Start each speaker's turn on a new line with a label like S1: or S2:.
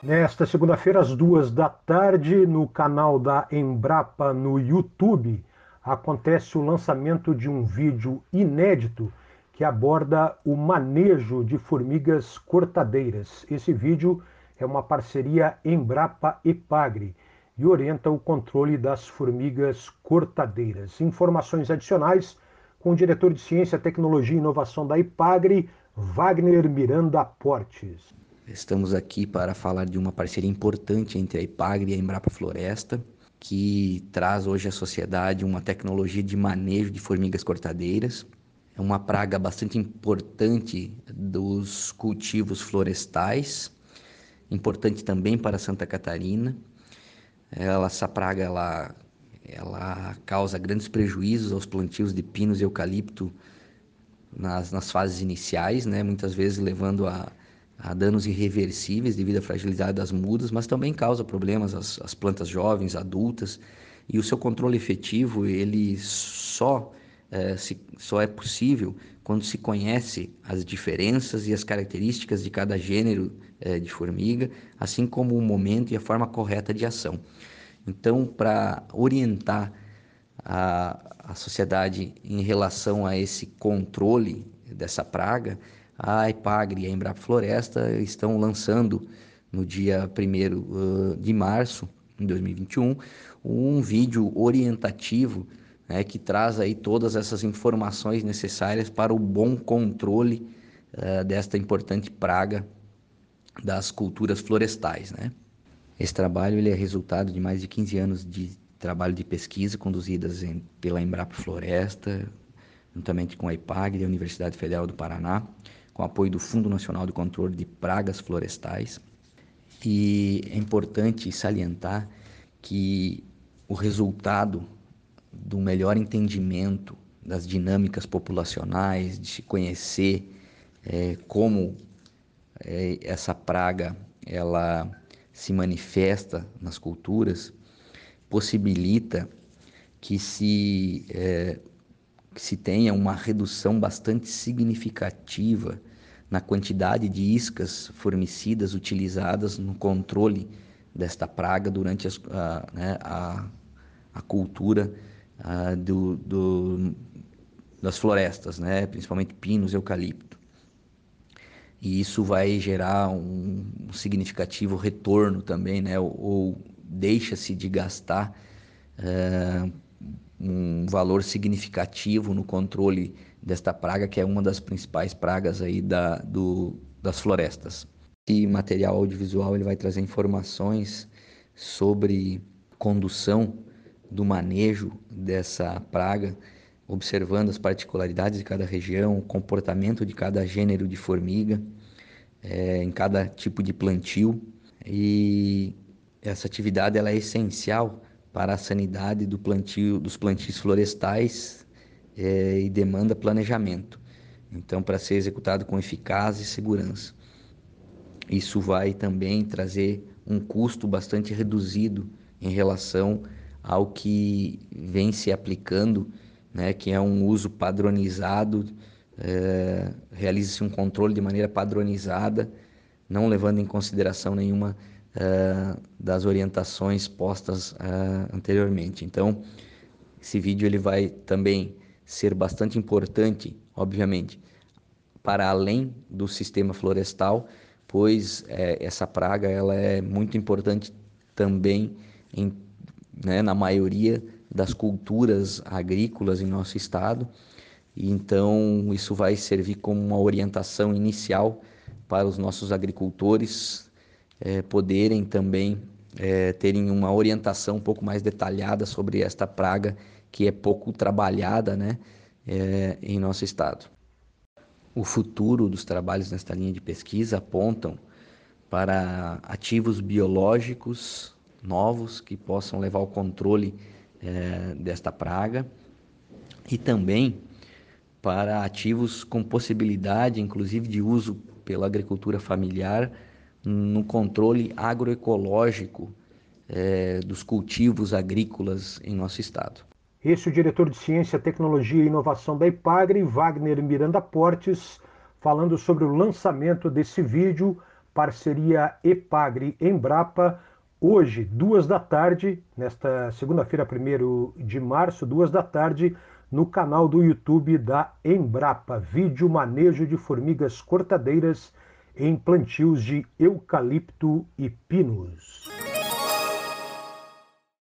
S1: Nesta segunda-feira, às duas da tarde, no canal da Embrapa no YouTube, acontece o lançamento de um vídeo inédito que aborda o manejo de formigas cortadeiras. Esse vídeo é uma parceria Embrapa e Pagre e orienta o controle das formigas cortadeiras. Informações adicionais com o diretor de Ciência, Tecnologia e Inovação da IPAGRE, Wagner Miranda Portes.
S2: Estamos aqui para falar de uma parceria importante entre a IPAGRE e a Embrapa Floresta, que traz hoje à sociedade uma tecnologia de manejo de formigas cortadeiras. É uma praga bastante importante dos cultivos florestais, importante também para Santa Catarina. Ela, essa praga ela, ela causa grandes prejuízos aos plantios de pinos e eucalipto nas, nas fases iniciais, né? muitas vezes levando a a danos irreversíveis devido à fragilidade das mudas, mas também causa problemas às, às plantas jovens, adultas, e o seu controle efetivo ele só é, se, só é possível quando se conhece as diferenças e as características de cada gênero é, de formiga, assim como o momento e a forma correta de ação. Então, para orientar a, a sociedade em relação a esse controle dessa praga, a IPAGRE e a Embrapa Floresta estão lançando no dia 1 de março de 2021 um vídeo orientativo né, que traz aí todas essas informações necessárias para o bom controle uh, desta importante praga das culturas florestais. Né? Esse trabalho ele é resultado de mais de 15 anos de trabalho de pesquisa conduzidas em, pela Embrapa Floresta, juntamente com a IPAGRE e a Universidade Federal do Paraná, com apoio do Fundo Nacional de Controle de Pragas Florestais. E é importante salientar que o resultado do melhor entendimento das dinâmicas populacionais, de se conhecer é, como é, essa praga ela se manifesta nas culturas, possibilita que se, é, que se tenha uma redução bastante significativa na quantidade de iscas formicidas utilizadas no controle desta praga durante as, a, né, a, a, cultura a, do, do, das florestas, né, principalmente pinos e eucalipto. E isso vai gerar um, um significativo retorno também, né, ou, ou deixa-se de gastar uh, um valor significativo no controle desta praga, que é uma das principais pragas aí da, do, das florestas. E material audiovisual ele vai trazer informações sobre condução do manejo dessa praga, observando as particularidades de cada região, o comportamento de cada gênero de formiga, é, em cada tipo de plantio. E essa atividade ela é essencial para a sanidade do plantio, dos plantios florestais é, e demanda planejamento. Então, para ser executado com eficácia e segurança. Isso vai também trazer um custo bastante reduzido em relação ao que vem se aplicando, né, que é um uso padronizado, é, realiza-se um controle de maneira padronizada, não levando em consideração nenhuma é, das orientações postas é, anteriormente. Então, esse vídeo ele vai também ser bastante importante, obviamente, para além do sistema florestal, pois é, essa praga ela é muito importante também em, né, na maioria das culturas agrícolas em nosso estado. Então isso vai servir como uma orientação inicial para os nossos agricultores é, poderem também é, terem uma orientação um pouco mais detalhada sobre esta praga que é pouco trabalhada né, é, em nosso estado. O futuro dos trabalhos nesta linha de pesquisa apontam para ativos biológicos novos que possam levar ao controle é, desta praga e também para ativos com possibilidade, inclusive, de uso pela agricultura familiar no controle agroecológico é, dos cultivos agrícolas em nosso estado.
S1: Esse é o diretor de Ciência, Tecnologia e Inovação da IPAGRE, Wagner Miranda Portes, falando sobre o lançamento desse vídeo parceria Epagre-Embrapa, hoje, duas da tarde, nesta segunda-feira, 1 de março, duas da tarde, no canal do YouTube da Embrapa, vídeo manejo de formigas cortadeiras em plantios de eucalipto e pinos.